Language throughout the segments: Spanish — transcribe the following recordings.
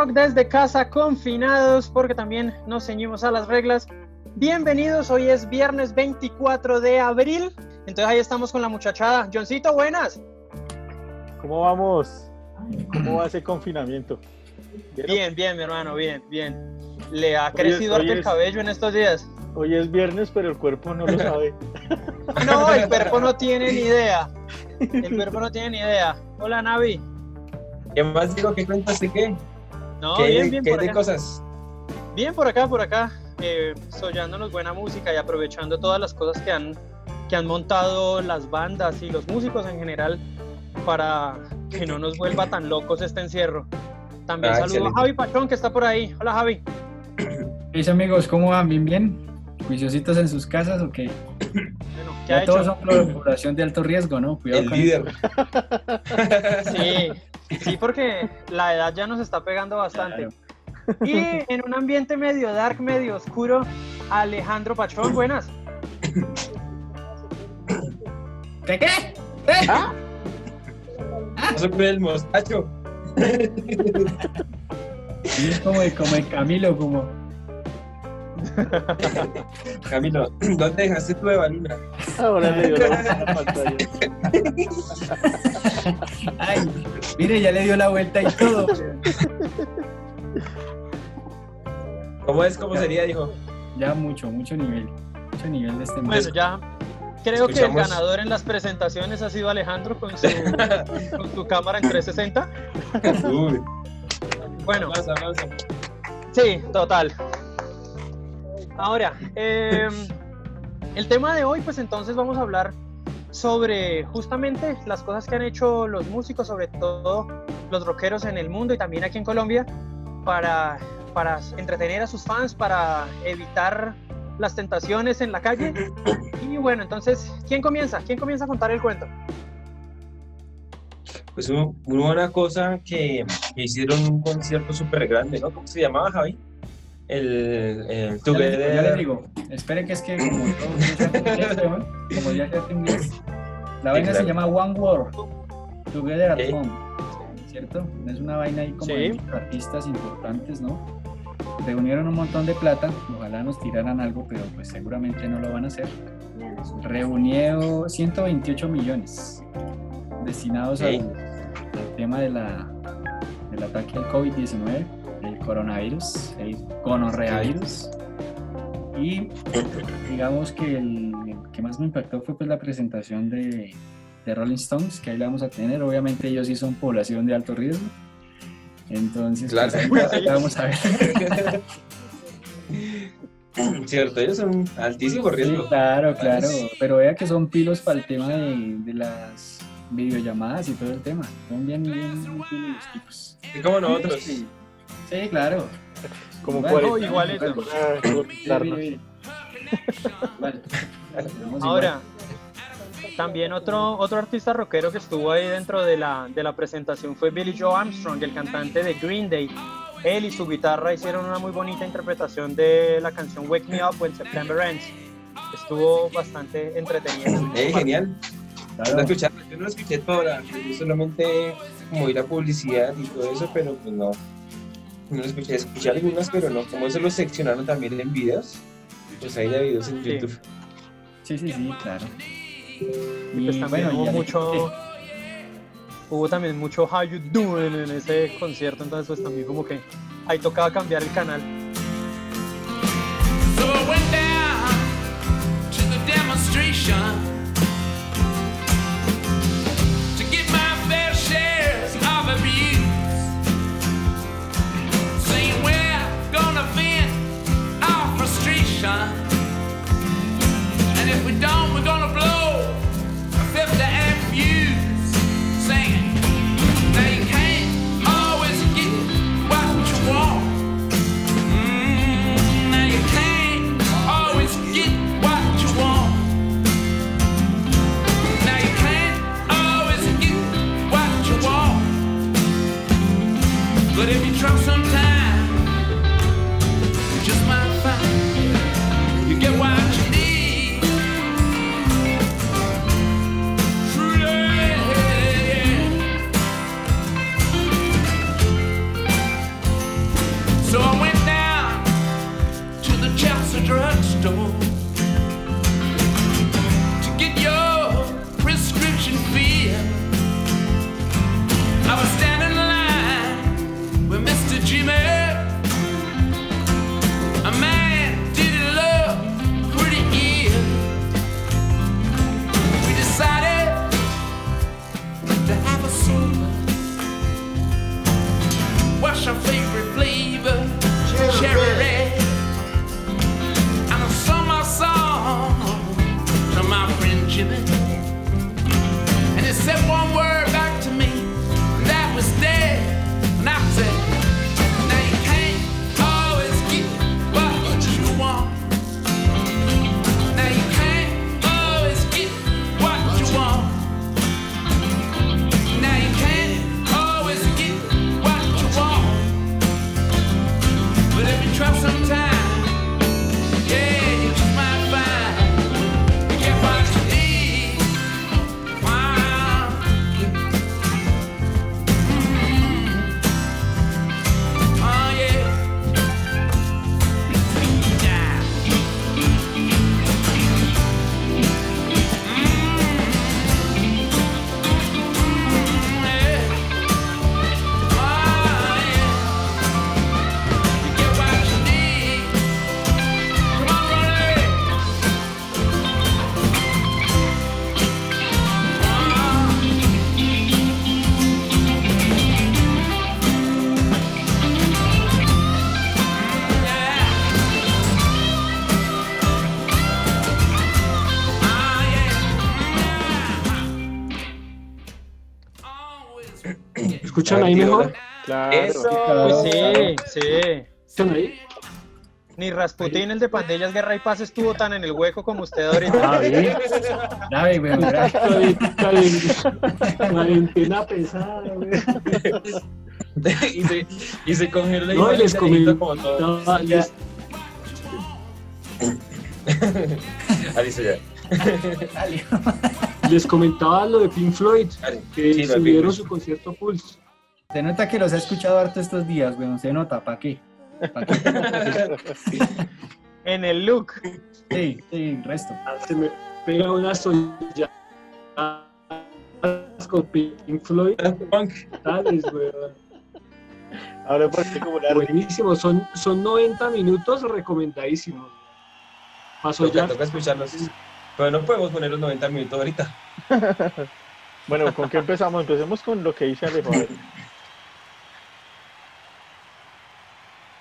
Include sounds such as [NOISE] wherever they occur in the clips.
Rock desde casa, confinados, porque también nos ceñimos a las reglas. Bienvenidos, hoy es viernes 24 de abril. Entonces ahí estamos con la muchachada. Johncito, buenas. ¿Cómo vamos? ¿Cómo va ese confinamiento? Bien, bien, mi hermano, bien, bien. ¿Le ha crecido el cabello en estos días? Hoy es viernes, pero el cuerpo no lo sabe. [LAUGHS] no, el cuerpo no tiene ni idea. El cuerpo no tiene ni idea. Hola, Navi. ¿Qué más digo? ¿Qué cuentas de qué? No, bien, bien. ¿Qué de cosas? Bien, por acá, por acá. Eh, soñándonos buena música y aprovechando todas las cosas que han, que han montado las bandas y los músicos en general para que no nos vuelva tan locos este encierro. También ah, saludo a Javi Pachón que está por ahí. Hola Javi. Mis amigos, ¿cómo van? ¿Bien, bien? ¿Juiciositos en sus casas o qué? Bueno, ya todos son población de alto riesgo, ¿no? Cuidado El líder. [LAUGHS] Sí, Sí, porque la edad ya nos está pegando bastante. Y en un ambiente medio dark, medio oscuro, Alejandro Pachón, buenas. ¿Qué qué? ¿Eh? ¿Ah? ¿Ah? el mostacho. [LAUGHS] es como, como el Camilo, como. [LAUGHS] Camilo, ¿dónde dejaste tu Evaluna? Ahora le dio la pantalla. [LAUGHS] Ay, mire, ya le dio la vuelta y todo. ¿Cómo es? ¿Cómo sería? Dijo. Ya mucho, mucho nivel. Mucho nivel de este Bueno, ya creo que el ganador en las presentaciones ha sido Alejandro con su, [LAUGHS] con su cámara en 360. Uy. Bueno. Sí, total. Ahora, em, el tema de hoy, pues entonces vamos a hablar sobre justamente las cosas que han hecho los músicos, sobre todo los rockeros en el mundo y también aquí en Colombia, para, para entretener a sus fans, para evitar las tentaciones en la calle. [COUGHS] Y bueno, entonces, ¿quién comienza? ¿Quién comienza a contar el cuento? Pues hubo una cosa que, que hicieron un concierto súper grande, ¿no? ¿Cómo se llamaba, Javi? El, el Together. Ya, le digo, espere que es que como todo, como ya se inglés, la vaina se llama One World, Together at Home, ¿cierto? Es una vaina ahí como de artistas importantes, ¿no? Reunieron un montón de plata, ojalá nos tiraran algo, pero pues seguramente no lo van a hacer. Reunió 128 millones destinados al, al tema de la, del ataque al COVID-19 el coronavirus, el conorreavirus. Y digamos que el, que más me impactó fue pues la presentación de, de, Rolling Stones, que ahí la vamos a tener. Obviamente ellos sí son población de alto riesgo. Entonces, pues, vamos a ver. Cierto, ellos son altísimo riesgo. claro, claro. Pero vea que son pilos para el tema de, de las videollamadas y todo el tema. Son bien, bien, bien, bien tipos. Y como nosotros. Sí. Sí, claro. Como bueno, igual eso. Ahora, también otro, otro artista rockero que estuvo ahí dentro de la, de la presentación fue Billy Joe Armstrong, el cantante de Green Day. Él y su guitarra hicieron una muy bonita interpretación de la canción Wake Me Up When September Ends. Estuvo bastante entretenido. Eh, genial. Claro. yo no lo escuché toda, solamente como ir a publicidad y todo eso, pero pues no, no lo escuché, escuché algunas, pero no, como eso lo seccionaron también en videos, pues hay de videos en YouTube. Sí, sí, sí, claro. Y, pues también bueno, hubo mucho, hubo también mucho How You Doing en ese concierto, entonces pues también como que ahí tocaba cambiar el canal. So I went down to the demonstration. ¿Escuchan ahí mejor? Claro. Eso. Sí, sí. ¿Escuchan ahí? Ni Rasputín, el de Pandillas Guerra y Paz, estuvo tan en el hueco como usted ahorita. Ah, bien. Dale, weón. Cuarentena pesada, güey. [LAUGHS] y, se, y se congeló No, igual les comentaba, todo. les, ya. Les comentaba lo de Pink Floyd, que Sí, subieron su concierto Pulse. Se nota que los ha escuchado harto estos días, weón. Se nota, ¿para qué? ¿Pa' qué? En el look. Sí, sí, el resto. Se me pega una soñada con Pink Floyd. Tales, weón. Ahora porque como la Buenísimo, son, son 90 minutos recomendadísimos. Pasó Toca, ya. toca escucharlos. Pero no podemos poner los 90 minutos ahorita. [LAUGHS] Bueno, ¿con qué empezamos? Empecemos con lo que dice Alejandro.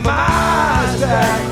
máscara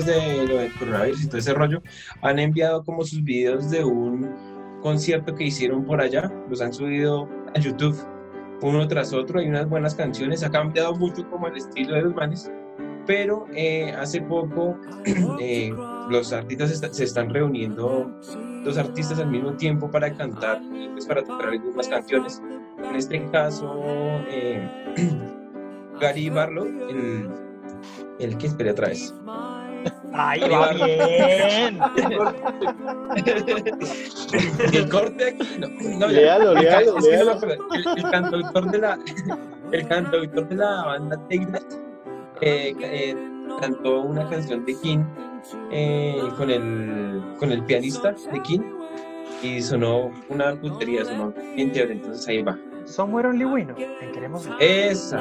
antes de lo del coronavirus y todo ese rollo, han enviado como sus videos de un concierto que hicieron por allá, los han subido a YouTube uno tras otro, hay unas buenas canciones, ha cambiado mucho como el estilo de los manes, pero eh, hace poco [CLEARS THROAT] eh, los artistas se están reuniendo, dos artistas al mismo tiempo para cantar y pues para tocar algunas canciones. En este caso, eh, [CLEARS THROAT] Gary Barlow, el, el que esperé otra vez. ¡Ay, va bien! el corte aquí, no, no léalo, léalo, es que léalo. no, el, el cantautor de la, el cantautor de la banda Take That, eh, eh, cantó una canción de King eh, con, el, con el pianista de King y sonó una putería, sonó bien chévere, entonces ahí va. Somewhere Only We Know, en Queremos Ver. Esa.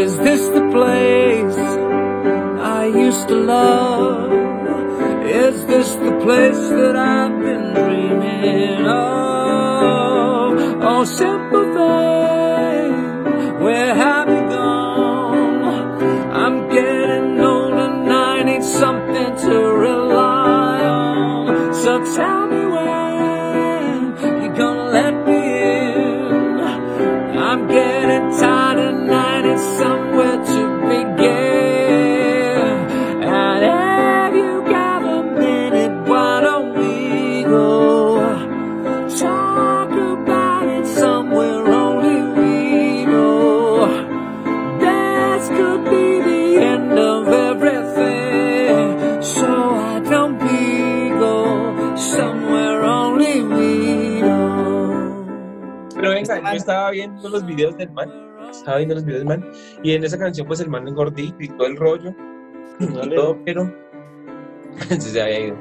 Is this the place I used to love? Is this the place that I've been dreaming of? Oh, simple thing, where have you gone? I'm getting old and I need something to rely on. So tell me when you're gonna let me in. I'm getting tired viendo los videos del man, estaba viendo los videos del man, y en esa canción pues el man engordito y todo el rollo, y todo, pero [LAUGHS] se había ido.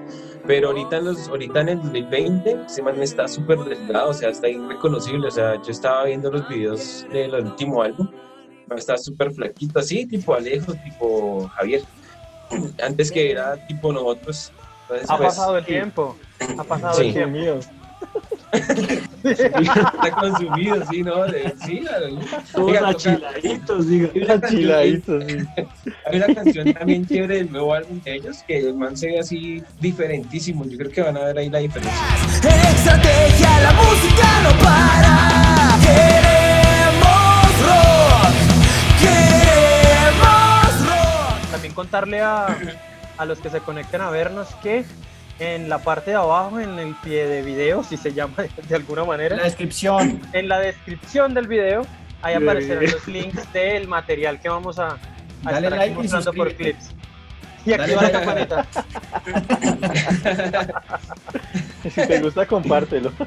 Pero ahorita en, los, ahorita en el 2020, ese man está súper delgado, o sea, está irreconocible, o sea, yo estaba viendo los videos del último álbum, está súper flaquito, así, tipo Alejo, tipo Javier, [CLEARS THROAT] antes que era tipo nosotros. Entonces, Ha pues, pasado el tiempo. Ha pasado Sí. el tiempo. Está consumido, sí, ¿no? De- sí, Todos achiladitos, diga. Hay una canción- Chiladito, sí. Hay una canción también chévere del nuevo álbum de ellos que el man se ve así diferentísimo. Yo creo que van a ver ahí la diferencia. Estrategia, la música no para. Queremos rock. Queremos rock. También contarle a, a los que se conecten a vernos que en la parte de abajo, en el pie de video, si se llama [LAUGHS] de, alguna En manera, la descripción. en la descripción del video, ahí aparecerán los links del material que vamos a, a Dale estar aquí like y mostrando por clips. Y Dale activa la campanita. [LAUGHS] Si te gusta, compártelo. [LAUGHS]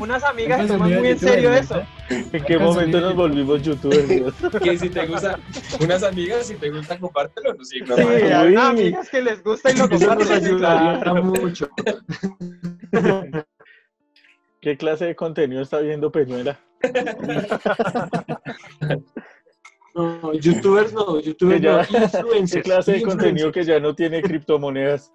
Unas amigas toman muy en serio eso. [LAUGHS] ¿En qué momento nos volvimos youtubers? [LAUGHS] Que si te gusta, unas amigas, si te gusta, compártelo. No, sí, no, Sí, hay amigas que les gusta y lo nos comparten. ayudaría mucho. [LAUGHS] ¿Qué clase de contenido está viendo Peñuela? No, youtubers no, youtubers ya- no, influencers. ¿Qué clase de contenido que ya no tiene criptomonedas?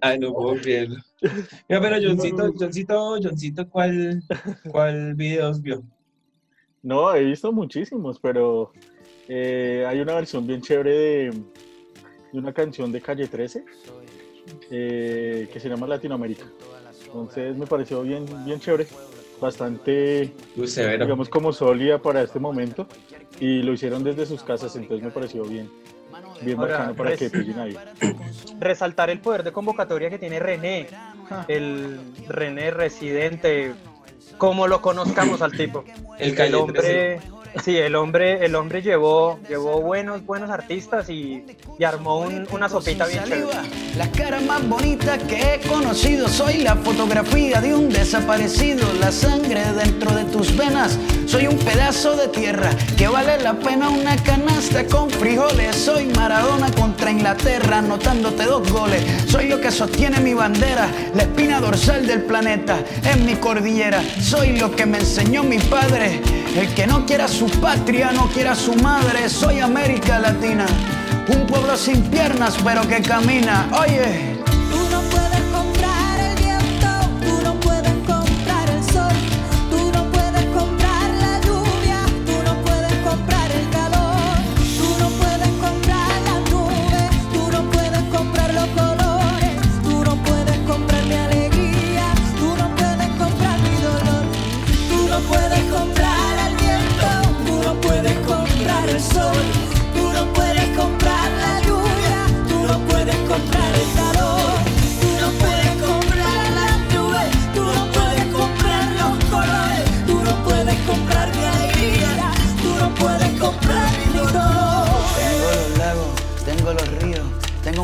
Ay, no puedo creerlo. Mira, pero Johncito, Johncito, Johncito, ¿cuál, cuál videos vio? No, he visto muchísimos, pero eh, hay una versión bien chévere de, de una canción de Calle 13 eh, que se llama Latinoamérica. Entonces me pareció bien, bien chévere, bastante, digamos, como sólida para este momento. Y lo hicieron desde sus casas, entonces me pareció bien, bien Ahora, bacano para que pillen ahí. Resaltar el poder de convocatoria que tiene René, el René residente, como lo conozcamos al tipo. El El hombre, sí, el hombre, el hombre llevó, llevó buenos, buenos artistas y, y armó un- una sopita bien chévere. Saliva, La cara más bonita que he conocido. Soy la fotografía de un desaparecido. La sangre dentro de tus venas. Soy un pedazo de tierra que vale la pena una canasta con frijoles. Soy Maradona contra Inglaterra, anotándote dos goles. Soy lo que sostiene mi bandera, la espina dorsal del planeta. En mi cordillera, soy lo que me enseñó mi padre. El que no quiera su patria, no quiera su madre. Soy América Latina, un pueblo sin piernas pero que camina. Oye.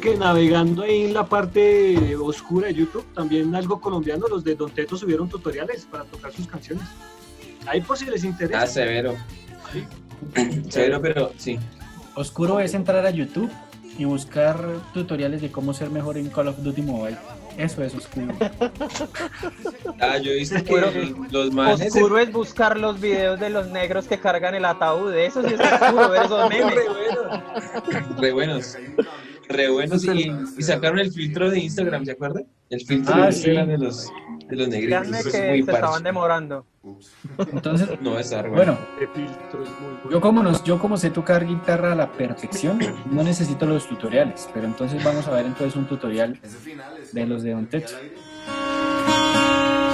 Que navegando ahí en la parte oscura de YouTube, también algo colombiano, los de Don Teto subieron tutoriales para tocar sus canciones. Ahí por si les interesa. Ah, severo. [CLEARS THROAT] severo, pero sí. Oscuro es entrar a YouTube y buscar tutoriales de cómo ser mejor en Call of Duty Mobile. Eso es oscuro. [LAUGHS] Ah, yo he visto que los manes. Oscuro es buscar los videos de los negros que cargan el ataúd. Eso sí es oscuro, ver esos [LAUGHS] memes. Re buenos re buenos y, sacaron el filtro de Instagram, ¿se acuerdan? El filtro ah, de Instagram de los, de los negritos. que se estaban demorando. Entonces, no, es bueno, yo como, nos, yo como sé tocar guitarra a la perfección, no necesito los tutoriales, pero entonces vamos a ver entonces un tutorial de los de Don Techo.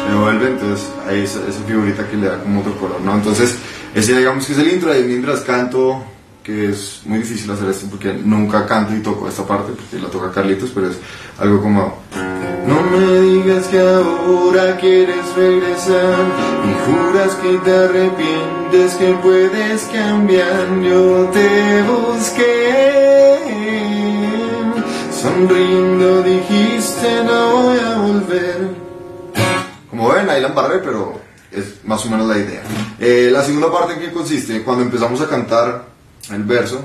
Se vuelve, entonces ahí esa, esa figurita que le da como otro color, ¿no? Entonces, ese digamos que es el intro, ahí mientras canto que es muy difícil hacer esto porque nunca canto y toco esta parte, porque la toca Carlitos, pero es algo como... No me digas que ahora quieres regresar y juras que te arrepientes, que puedes cambiar. Yo te busqué, sonriendo dijiste no voy a volver. Como ven, ahí la embarré, pero es más o menos la idea. Eh, la segunda parte en qué consiste, cuando empezamos a cantar el verso,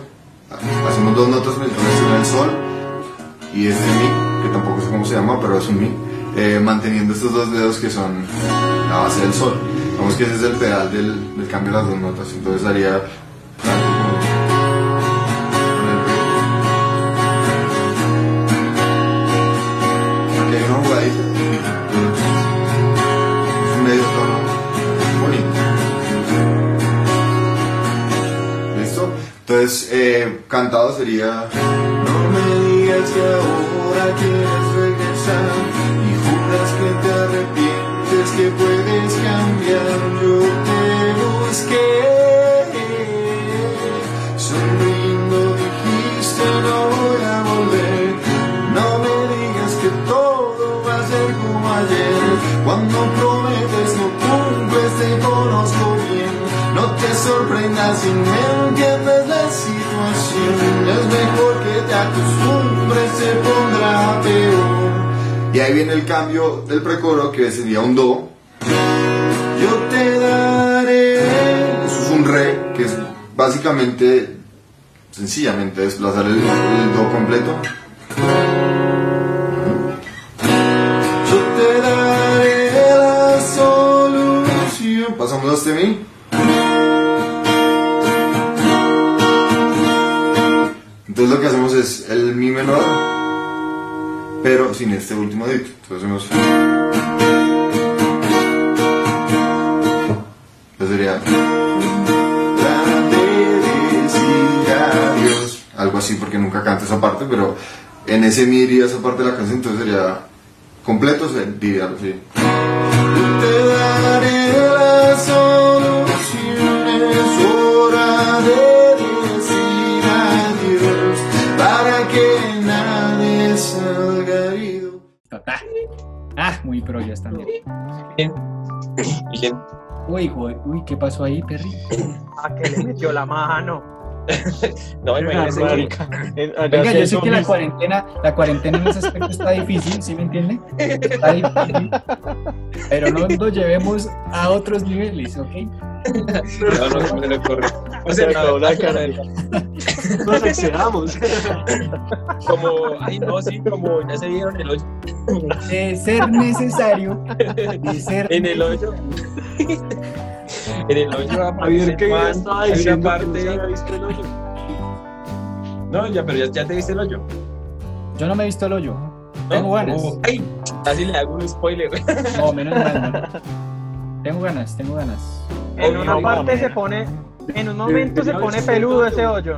hacemos dos notas una el sol y este mi, que tampoco sé cómo se llama, pero es un mi, eh, manteniendo estos dos dedos que son la base del sol. Vamos que ese es el pedal del, del cambio de las dos notas, entonces haría... Entonces, eh, cantado sería... No me digas que ahora quieres regresar y juras que te arrepientes, que puedes cambiar. Yo te busqué, sonriendo dijiste no voy a volver. No me digas que todo va a ser como ayer. Cuando prometes no cumples, te conozco bien. No te sorprendas sin él mejor que te acostumbres, se pondrá peor. Y ahí viene el cambio del precoro que sería un do. Yo te daré. Eso es un re, que es básicamente, sencillamente desplazar el, el do completo. Pero sin este último dito. Entonces. Entonces sería. Algo así, porque nunca canto esa parte, pero en ese mi iría esa parte de la canción, entonces sería completo, se diría así. Ya también. Bien. Bien. Uy, joder, uy, ¿qué pasó ahí, Perry? ¿A que le metió la mano? No, imagínese que allá Venga, yo sé que la cuarentena, la cuarentena en ese aspecto está difícil, ¿sí me entiende? Está difícil. Pero no lo llevemos a otros niveles, ¿ok? no, no se me le ocurre. O Se sea, acabó la. [LAUGHS] Nos excedamos. como, ay, no, sí, como ya se vieron el hoyo. De ser necesario, de ser En el hoyo. En el hoyo Javier, que ya Juan, estaba hay una que no parte. visto el hoyo. No, ya, pero ya, ya te viste el hoyo. Yo no me he visto el hoyo. ¿no? Tengo ganas. Ay, así le hago un spoiler. No, menos mal. no. Tengo ganas, tengo ganas. En una parte se pone, en un momento se pone peludo ese hoyo.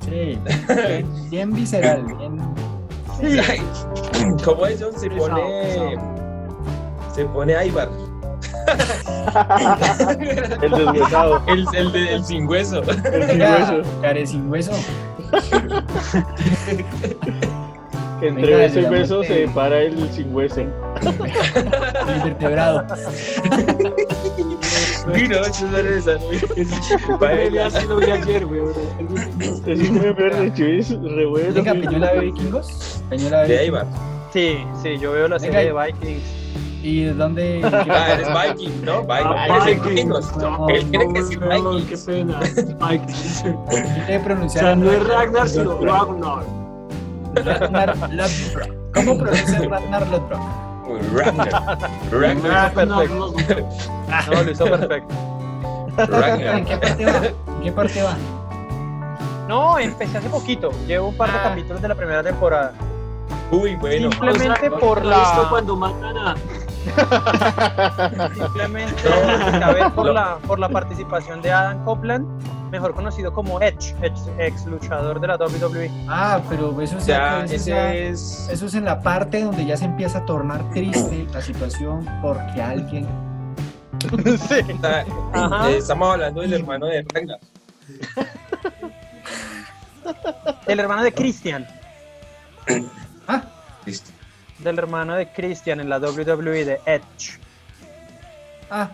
Sí, [LAUGHS] bien visceral, bien... Ay, ¿Cómo es, John? Se Pesado, pone. Se pone Aibar. El deshuesado. El, el, de- el sin hueso. El sin [LAUGHS] hueso. care sin hueso. Entre Venga, beso y damos, se eh. para el sin hueso. El vertebrado. No, eso no es esa. Así lo vi ayer, güey. Es un meme re chis, re bueno. Venga, Peñola de vikingos. Peñola de De vikingos. Aibar. Sí, sí, yo veo la serie de Vikings. ¿Y dónde? [LAUGHS] Ah, eres Viking, ¿no? Viking. Ah, Eres Vikings. vikingos. No, Él tiene que decir Vikings. qué pena. [LAUGHS] Vikings. ¿Qué O pronunciar? sea, no es Ragnar, sino Ragnar. Ragnar Lodbrok. ¿Cómo pronuncia Ragnar Lodbrok? Ragnar. Ragnar. Ragnar. No, lo hizo perfecto. ¿En qué Ragnar. parte va? ¿En qué parte va? No, empecé hace poquito. Llevo un par de Ah. capítulos de la primera temporada. Uy, bueno. Simplemente O sea, por ¿no has visto la. cuando matan a Simplemente por la, por la participación de Adam Copeland, mejor conocido como Edge, ex, ex luchador de la. WWE. Ah, pero eso es, Ya, eso, es ya- ese es. eso es en la parte donde ya se empieza a tornar triste la situación porque alguien... sí. está- [LAUGHS] Ajá. eh, Estamos hablando del hermano de Ragnar. El hermano de Christian. Ah, Listo. Del hermano de Christian en la WWE de Edge. ah,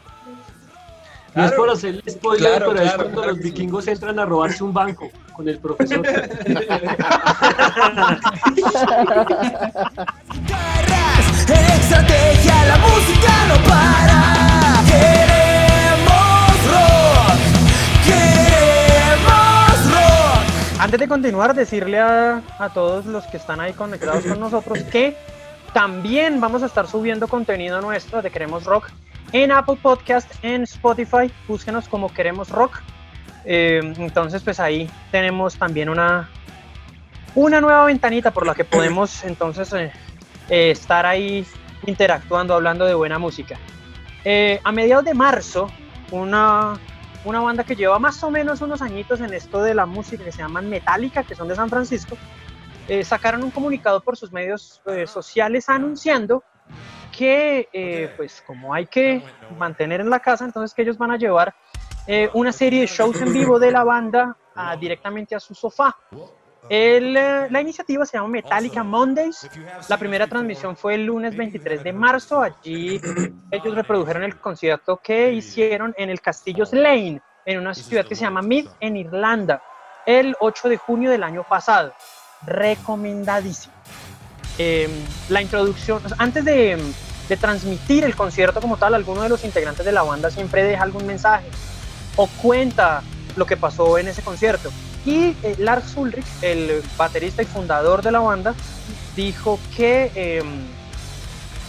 No es Claro. por hacerle spoiler, Claro, pero es claro, cuando claro los que sí. vikingos entran a robarse un banco con el profesor. Estrategia, la música no para. Queremos rock. Queremos rock. Antes de continuar, decirle a, a todos los que están ahí conectados con nosotros que también vamos a estar subiendo contenido nuestro de Queremos Rock en Apple Podcast, en Spotify. Búsquenos como Queremos Rock. Eh, entonces, pues ahí tenemos también una, una nueva ventanita por la que podemos [CLEARS THROAT] entonces eh, eh, estar ahí interactuando, hablando de buena música. A mediados de marzo, una, una banda que lleva más o menos unos añitos en esto de la música que se llaman Metallica, que son de San Francisco, eh, sacaron un comunicado por sus medios eh, sociales anunciando que eh, pues como hay que mantener en la casa, entonces que ellos van a llevar una serie de shows en vivo de la banda a- directamente a su sofá. Eh, la iniciativa se llama Metallica Mondays. La primera transmisión fue el lunes 23 de marzo. Allí ellos reprodujeron el concierto que hicieron en el Castillo Lane, en una ciudad que se llama Meath, en Irlanda, el 8 de junio del año pasado. Recomendadísimo. Em, la introducción, antes de, de transmitir el concierto como tal, alguno de los integrantes de la banda siempre deja algún mensaje o cuenta lo que pasó en ese concierto. Y eh, Lars Ulrich, el baterista y fundador de la banda, dijo que em,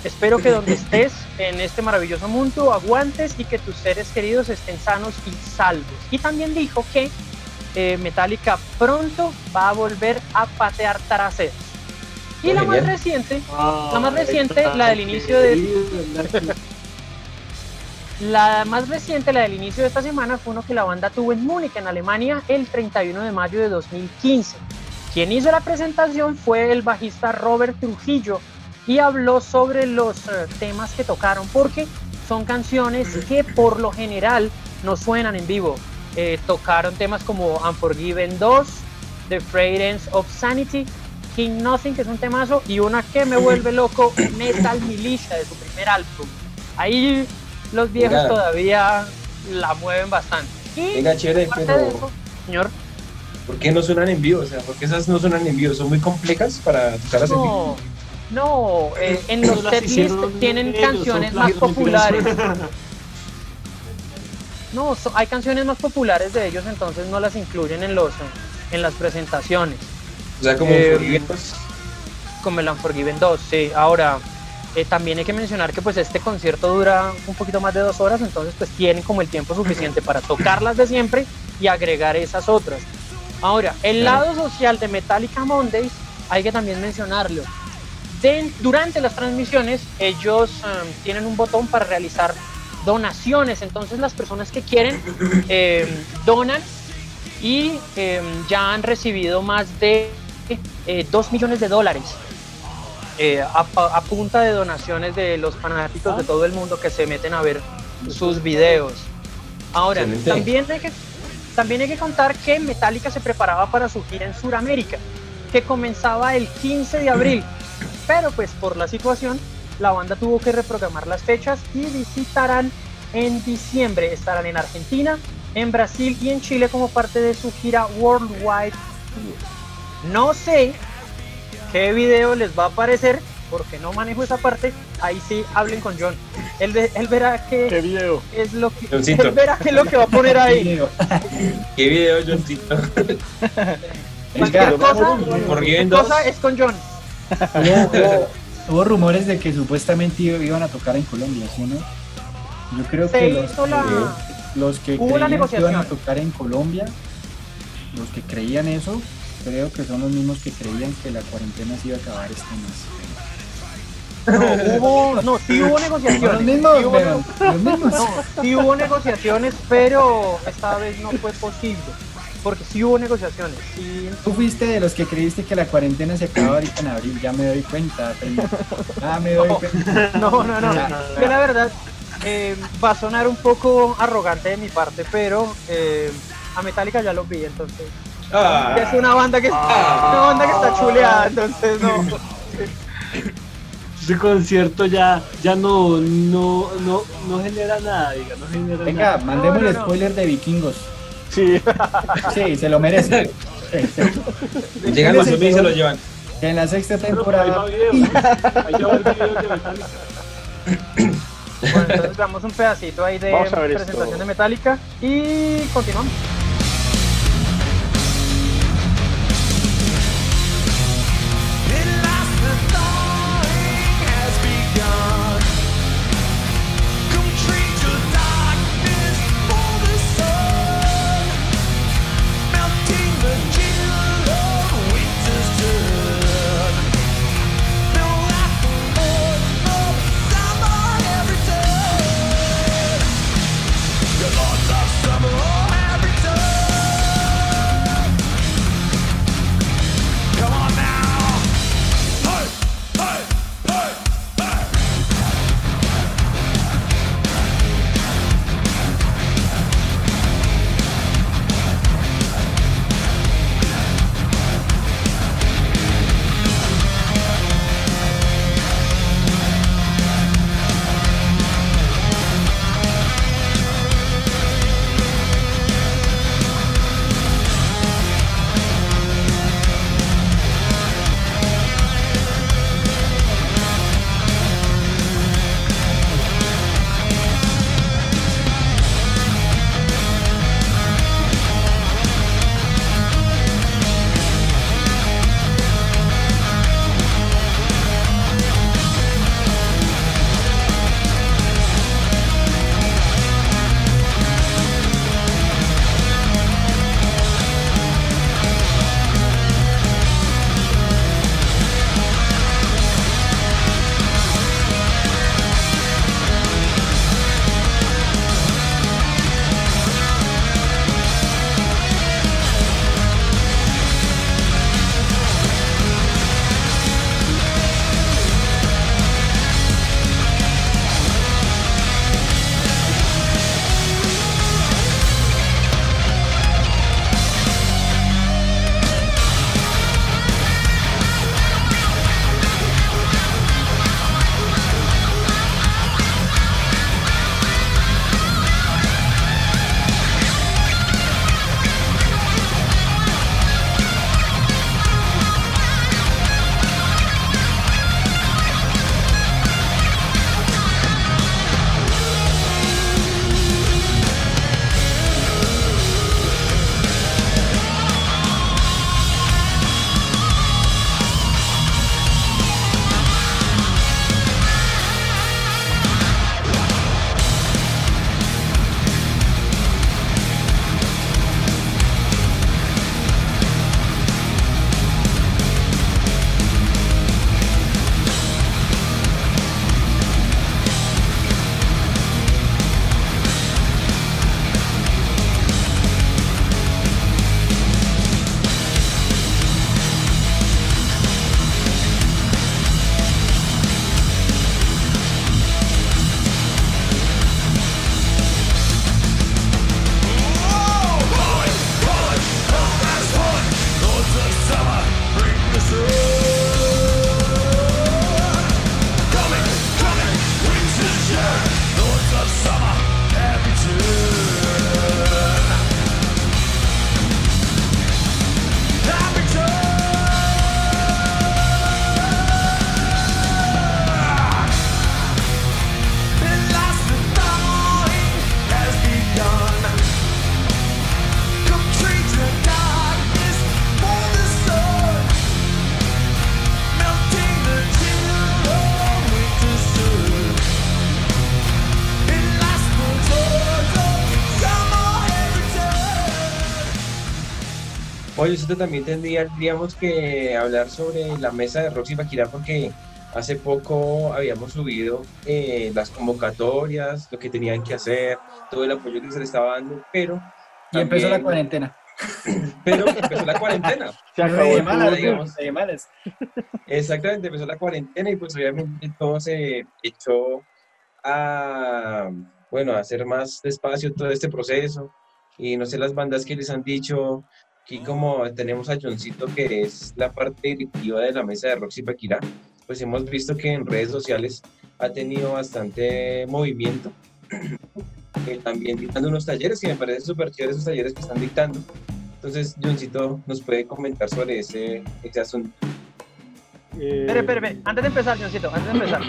espero que donde [LAUGHS] estés en este maravilloso mundo aguantes y que tus seres queridos estén sanos y salvos. Y también dijo que eh, Metallica pronto va a volver a patear traseros. Y la más reciente, la más reciente, la del inicio de la más reciente, la del inicio de esta semana, fue uno que la banda tuvo en Múnich, en Alemania, el 31 de mayo de 2015. Quien hizo la presentación fue el bajista Robert Trujillo y habló sobre los eh, temas que tocaron, porque son canciones que por lo general no suenan en vivo. Eh, tocaron temas como Unforgiven 2, The Fragrance of Sanity, King Nothing, que es un temazo, y una que me vuelve loco, Metal Militia, de su primer álbum. Ahí los viejos todavía la mueven bastante. Y Venga, chévere, pero... señor. ¿Por qué no suenan en vivo? O sea, ¿por qué esas no suenan en vivo? ¿Son muy complejas para tocarlas no, en vivo? No, eh, en los setlists tienen canciones más populares. [LAUGHS] No, hay canciones más populares de ellos, entonces no las incluyen en los en las presentaciones. O sea, como eh, Unforgiven 2. Como el Unforgiven 2, sí. Ahora, eh, también hay que mencionar que pues este concierto dura un poquito más de dos horas, entonces pues tienen como el tiempo suficiente para tocarlas de siempre y agregar esas otras. Ahora, el lado social de Metallica Mondays hay que también mencionarlo. durante las transmisiones ellos um, tienen un botón para realizar donaciones, entonces las personas que quieren em, donan y em, ya han recibido más de eh, 2 millones de dólares eh, a, punta de donaciones de los fanáticos de todo el mundo que se meten a ver sus videos. Ahora, también hay, que, también hay que contar que Metallica se preparaba para su gira en Sudamérica, que comenzaba el 15 de abril, pero pues por la situación, la banda tuvo que reprogramar las fechas y visitarán en diciembre. Estarán en Argentina, en Brasil y en Chile como parte de su gira Worldwide No sé qué video les va a aparecer, porque no manejo esa parte, ahí sí hablen con John. Él, él verá que ¿Qué video? es lo que él verá qué es lo que va a poner ahí. ¿Qué video, [LAUGHS] Johncito? Cualquier cosa, cosa es con John. Hubo, rumores de que supuestamente iban a tocar en Colombia, ¿sí no? Yo creo que los, los que creían que iban a tocar en Colombia, los que creían eso, creo que son los mismos que creían que la cuarentena se iba a acabar este mes. No, hubo, [LAUGHS] no, sí hubo negociaciones. Los mismos, sí hubo, los mismos. No, sí hubo negociaciones, pero esta vez no fue posible. Porque sí hubo negociaciones. Sí. Tú fuiste de los que creíste que la cuarentena se acababa ahorita en abril, ya me doy cuenta. Ah, me doy cuenta. [LAUGHS] No, no, no. Que la verdad eh, va a sonar un poco arrogante de mi parte, pero eh, a Metallica ya lo vi, entonces Ah. es una banda que está, una banda que está chuleada, entonces no. Ese concierto ya, ya no, no, no, no genera nada, diga, no genera Venga, mandemos el spoiler de vikingos. Sí. [LAUGHS] Sí, se lo merece. Llegan los y se lo llevan. En la sexta temporada. Bueno, entonces damos un pedacito ahí de presentación de Metallica y continuamos. También tendríamos que hablar sobre la mesa de Roxy Baquira porque hace poco habíamos subido eh, las convocatorias, lo que tenían que hacer, todo el apoyo que se le estaba dando, pero... Y empezó la cuarentena. [CLEARS THROAT] Pero empezó la cuarentena. [LAUGHS] Se acabó de malas, digamos. [LAUGHS] De malas. Exactamente, empezó la cuarentena y pues obviamente todo se echó a, bueno, a hacer más despacio todo este proceso. Y no sé las bandas que les han dicho, aquí como tenemos a Johncito que es la parte directiva de la mesa de Roxy Paquirá, pues hemos visto que en redes sociales ha tenido bastante movimiento. [CLEARS THROAT] Eh, también dictando unos talleres y me parece súper chévere esos talleres que están dictando. Entonces, Johncito nos puede comentar sobre ese asunto. Eh... Antes de empezar, Johncito, antes de empezar.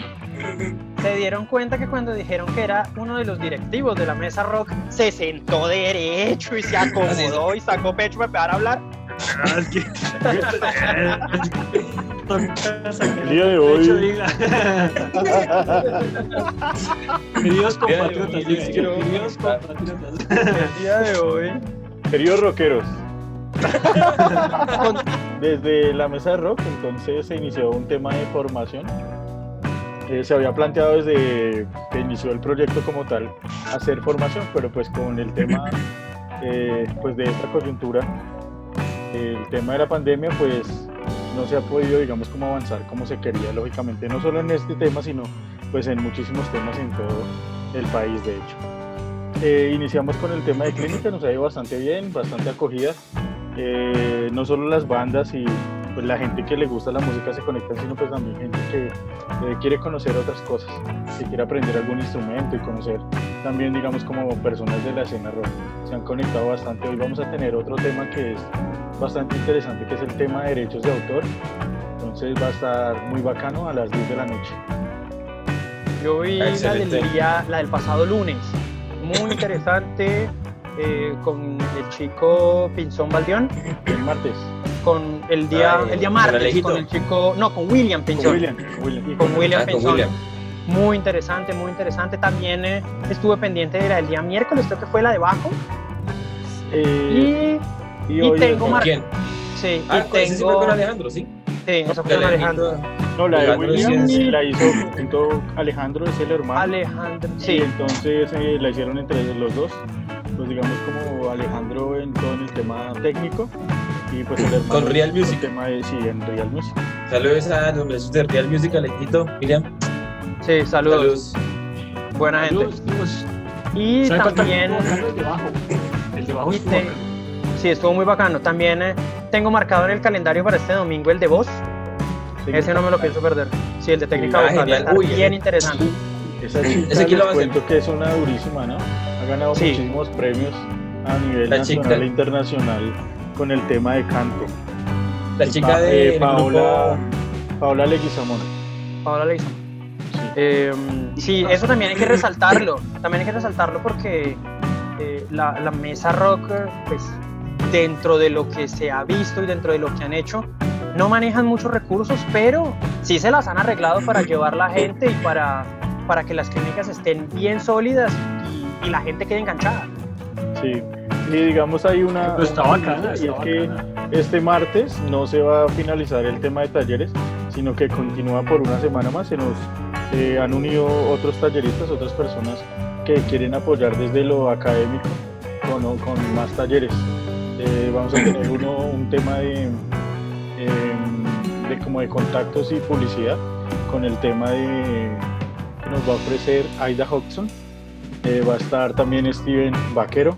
[COUGHS] ¿Se dieron cuenta que cuando dijeron que era uno de los directivos de la mesa rock, se sentó derecho y se acomodó y sacó pecho para empezar a hablar? [LAUGHS] El día de hoy. Queridos compatriotas, queridos compatriotas. El día de hoy. Queridos rockeros. [LAUGHS] Desde la mesa de rock, entonces se inició un tema de formación. Eh, se había planteado desde que inició el proyecto como tal hacer formación, pero pues con el tema eh, pues de esta coyuntura, el tema de la pandemia, pues no se ha podido, digamos, como avanzar como se quería, lógicamente, no solo en este tema, sino pues en muchísimos temas en todo el país, de hecho. Eh, iniciamos con el tema de clínica, nos ha ido bastante bien, bastante acogida. Eh, no solo las bandas y pues la gente que le gusta la música se conecta, sino pues también gente que eh, quiere conocer otras cosas, que quiere aprender algún instrumento y conocer también, digamos, como personas de la escena rock. Se han conectado bastante. Hoy vamos a tener otro tema que es bastante interesante, que es el tema de derechos de autor. Entonces va a estar muy bacano a las 10 de la noche. Yo vi la del, día, la del pasado lunes, muy interesante, eh, con el chico Pinzón Baldión. El martes. Con el día, el día martes, con el chico, no, con William Pinzón. Con William, William. Con William ah, Pinzón. Muy interesante, muy interesante. También eh, estuve pendiente de la del día miércoles, creo que fue la de Bajo. Eh, y, y, tengo ¿Con quién? Sí, ah, y tengo... con Alejandro, ¿sí? Sí, eso fue con Alejandro. No, la de William la hizo junto Alejandro, es el hermano. Alejandro, sí. Y entonces eh, la hicieron entre los dos. Pues digamos como Alejandro en todo el tema técnico y pues el [CLEARS THROAT] hermano con Real Music. El tema de, sí, en Real Music. Saludos a los besos de Real Music, Alejito, Miriam. Sí, saludos. Buena gente. Y también. El de bajo. El de bajo Sí, estuvo muy bacano. También eh, tengo marcado en el calendario para este domingo el de voz. Ese no me lo pienso perder. Sí, el de técnica ah, vocal. Está bien interesante. Esa chica Ese les cuento que es una durísima, ¿no? Ha ganado muchísimos premios a nivel nacional e internacional con el tema de canto. La chica de eh, Paola, Paola Leguizamón. Paola Leguizamón. Eh, sí, eso también hay que resaltarlo. También hay que resaltarlo porque eh, la, la, mesa rock, pues dentro de lo que se ha visto y dentro de lo que han hecho, no manejan muchos recursos, pero sí se las han arreglado para [CLEARS THROAT] llevar la gente y para, para que las clínicas estén bien sólidas y, y la gente quede enganchada. Sí, y digamos hay una... Pues está bacana, y es que este martes no se va a finalizar el tema de talleres, sino que continúa por una semana más. Se nos eh, han unido otros talleristas, otras personas que quieren apoyar desde lo académico con, con más talleres. Eh, vamos a tener uno, un tema de, em, de, como de contactos y publicidad con el tema de nos va a ofrecer Aida Hodgson. Eh, va a estar también Steven Vaquero,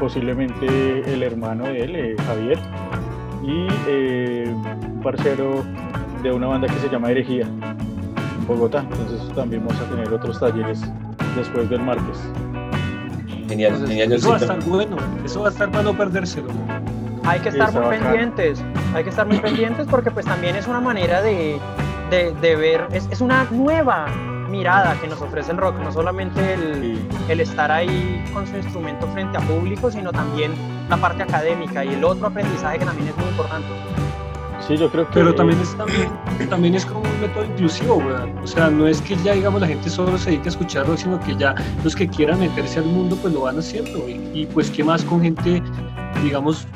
posiblemente el hermano de él, Javier, y un parcero de una banda que se llama Herejía. Bogotá. Entonces también vamos a tener otros talleres después del martes. Genial, genial. Eso va a estar bueno, eso va a estar para no perdérselo. Hay que estar muy pendientes, hay que estar muy [CLEARS THROAT] pendientes porque pues también es una manera de, de, de ver, es, es, una nueva mirada que nos ofrece el rock, no solamente el, el estar ahí con su instrumento frente a público, sino también la parte académica y el otro aprendizaje que también es muy importante. Sí, yo creo que... Pero también es, también, también es como un método inclusivo, ¿verdad? O sea, no es que ya, digamos, la gente solo se dedique a escucharlo, sino que ya los que quieran meterse al mundo, pues lo van haciendo. Y, y pues, ¿qué más con gente, digamos,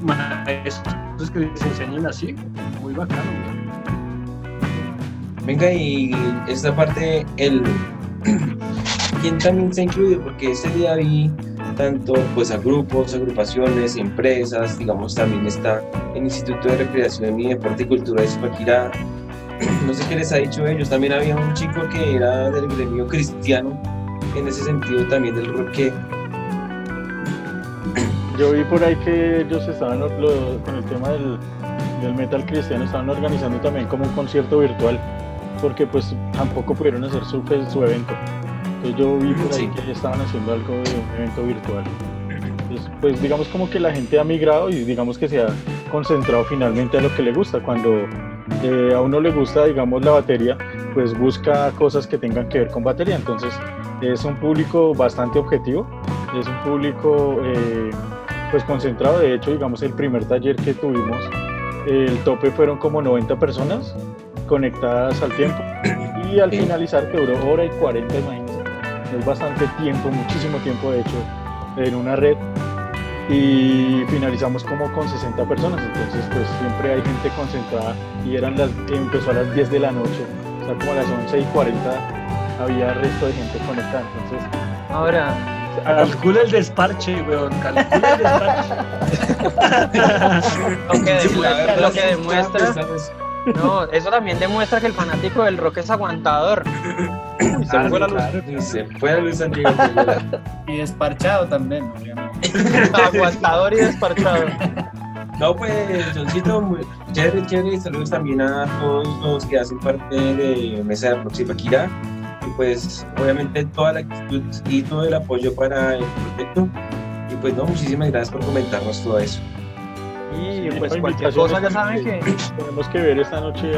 maestros que se enseñen así, muy bacano. Venga, y esta parte, el [CLEARS THROAT] ¿quién también se incluye? Porque ese día vi tanto pues a grupos, agrupaciones, empresas, digamos también está el Instituto de Recreación y Deporte y Cultura de Zipaquirá, [CLEARS THROAT] no sé qué les ha dicho ellos, también había un chico que era del gremio cristiano, en ese sentido también del rock [CLEARS THROAT] Yo vi por ahí que ellos estaban con el tema del, del metal cristiano, estaban organizando también como un concierto virtual, porque pues tampoco pudieron hacer su, pues, su evento. Entonces yo vi por ahí que estaban haciendo algo de un evento virtual. Entonces, pues digamos como que la gente ha migrado y digamos que se ha concentrado finalmente a lo que le gusta. Cuando eh, a uno le gusta, digamos, la batería, pues busca cosas que tengan que ver con batería. Entonces es un público bastante objetivo, es un público eh, pues concentrado. De hecho, digamos, el primer taller que tuvimos, el tope fueron como 90 personas conectadas al tiempo [CLEARS THROAT] y al finalizar que duró hora y 40, imagínense. Es bastante tiempo, muchísimo tiempo de hecho, en una red. Y finalizamos como con 60 personas, entonces pues siempre hay gente concentrada y eran las, empezó a las 10 de la noche, o sea como a las 11 y 40 había resto de gente conectada, entonces... Ahora... Calcula el desparche, weón, calcula el desparche. [LAUGHS] [LAUGHS] lo que demuestra... No, eso también demuestra que el fanático del rock es aguantador. [COUGHS] se fue la luz. Se fue la luz Y desparchado también, [LAUGHS] aguantador y desparchado. No, pues, Johncito, chévere, chévere. Saludos también a todos los que hacen parte de Mesa de Rock Paquira. Y pues, obviamente, toda la actitud y todo el apoyo para el proyecto. Y pues, no, muchísimas gracias por comentarnos todo eso. Y pues cualquier cosa ya saben que... [LAUGHS] Tenemos que ver esta noche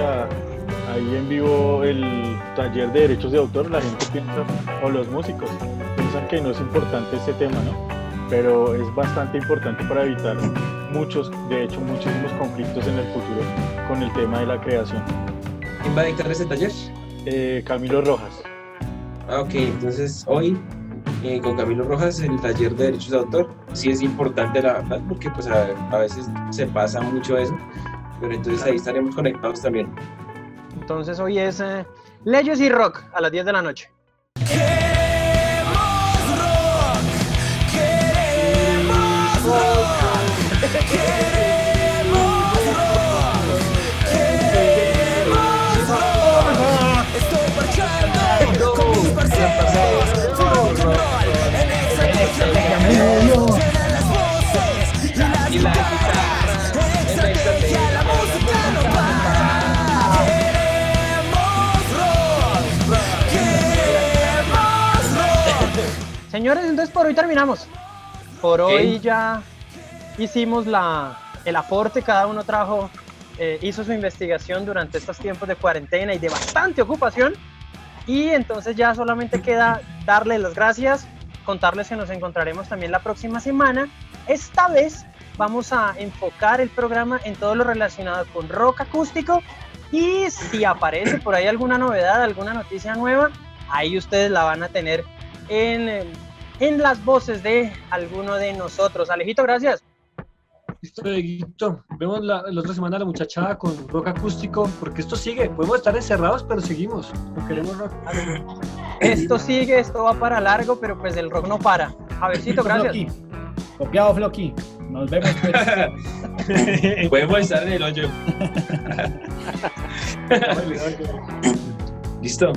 ahí en vivo el taller de derechos de autor. La gente piensa, o los músicos, piensan que no es importante ese tema, ¿no? Pero es bastante importante para evitar muchos, de hecho muchísimos conflictos en el futuro con el tema de la creación. ¿Quién va a dictar ese taller? Eh, Camilo Rojas. Ah, ok, entonces hoy eh, con Camilo Rojas el taller de derechos de autor. Sí es importante la verdad porque pues a, veces se pasa mucho eso, pero entonces ahí estaremos conectados también. Entonces hoy es eh, Leyes y Rock a las 10 de la noche. Señores, entonces por hoy terminamos. Por hoy ya hicimos la, el aporte, cada uno trajo, eh, hizo su investigación durante estos tiempos de cuarentena y de bastante ocupación. Y entonces ya solamente queda darle las gracias, contarles que nos encontraremos también la próxima semana. Esta vez vamos a enfocar el programa en todo lo relacionado con rock acústico y si aparece por ahí alguna novedad, alguna noticia nueva, ahí ustedes la van a tener en, en las voces de alguno de nosotros. Alejito, gracias. Listo, Dieguito. Vemos la, otra semana la muchachada con rock acústico, porque esto sigue. Podemos estar encerrados, pero seguimos. No queremos rock. Esto sigue, esto va para largo, pero pues el rock no para. Javercito, gracias. Floki. Copiado, Floki. Nos vemos. Pues. [LAUGHS] Podemos estar en el hoyo. [LAUGHS] Listo.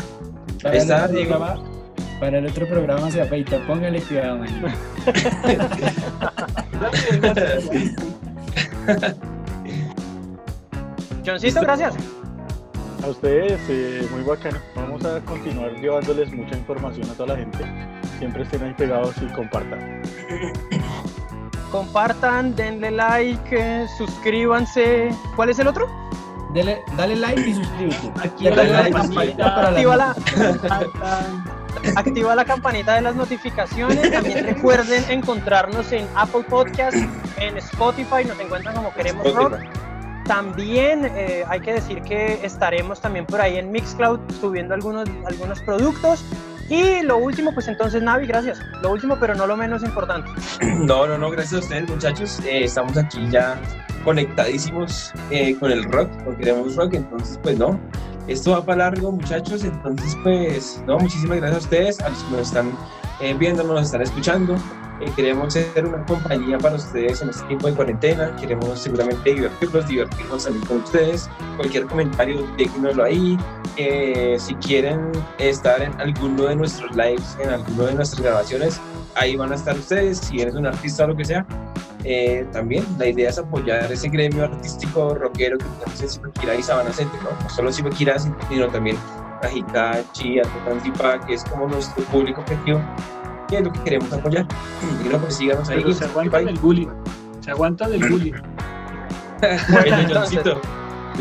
Está, Diego. Para el otro programa se afeita. Póngale cuidado, man. [LAUGHS] Johncito, gracias. A ustedes, eh, muy bacano. Vamos a continuar llevándoles mucha información a toda la gente. Siempre estén ahí pegados y compartan. [COUGHS] Compartan, denle like, suscríbanse. ¿Cuál es el otro? dale like y suscríbete. Activa la, campanita activa la campanita de las notificaciones. También [LAUGHS] recuerden encontrarnos en Apple Podcast, en Spotify, nos encuentran como Queremos Rock. También eh, hay que decir que estaremos también por ahí en Mixcloud subiendo algunos, algunos productos Y lo último, pues entonces, Navi, gracias. Lo último, pero no lo menos importante. [CLEARS THROAT] No, no, no, gracias a ustedes, muchachos. Eh, estamos aquí ya conectadísimos eh, con el rock, porque queremos rock, entonces, pues no. Esto va para largo, muchachos. Entonces, pues, no, muchísimas gracias a ustedes, a los que nos están eh, viendo, nos están escuchando. Eh, queremos ser una compañía para ustedes en este tiempo de cuarentena. Queremos seguramente divertirlos, divertirnos también con ustedes. Cualquier comentario, déjenoslo ahí. Eh, si quieren estar en alguno de nuestros lives, en alguno de nuestras grabaciones, ahí van a estar ustedes. Si eres un artista o lo que sea, eh, también la idea es apoyar ese gremio artístico rockero que tenemos en Zipaquirá y Sabana Center, ¿no? No solo Zipaquirá, sino también Cajicá, Chía, Tocantipa, que es como nuestro público objetivo que es lo que queremos apoyar. [CLEARS THROAT] Y no, pues síganos ahí. se aguanta del bullying. Se aguanta del bullying. [LAUGHS] bueno, [LAUGHS] entonces,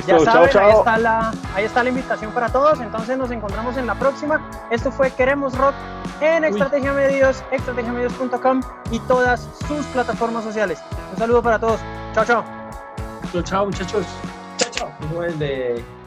ya saben, Ahí, está la, ahí está la invitación para todos. Entonces nos encontramos en la próxima. Esto fue Queremos Rock en Estrategia Medios, estrategiamedios.com y todas sus plataformas sociales. Un saludo para todos. Chao, chao. Chao, chao, muchachos. Chao, chao.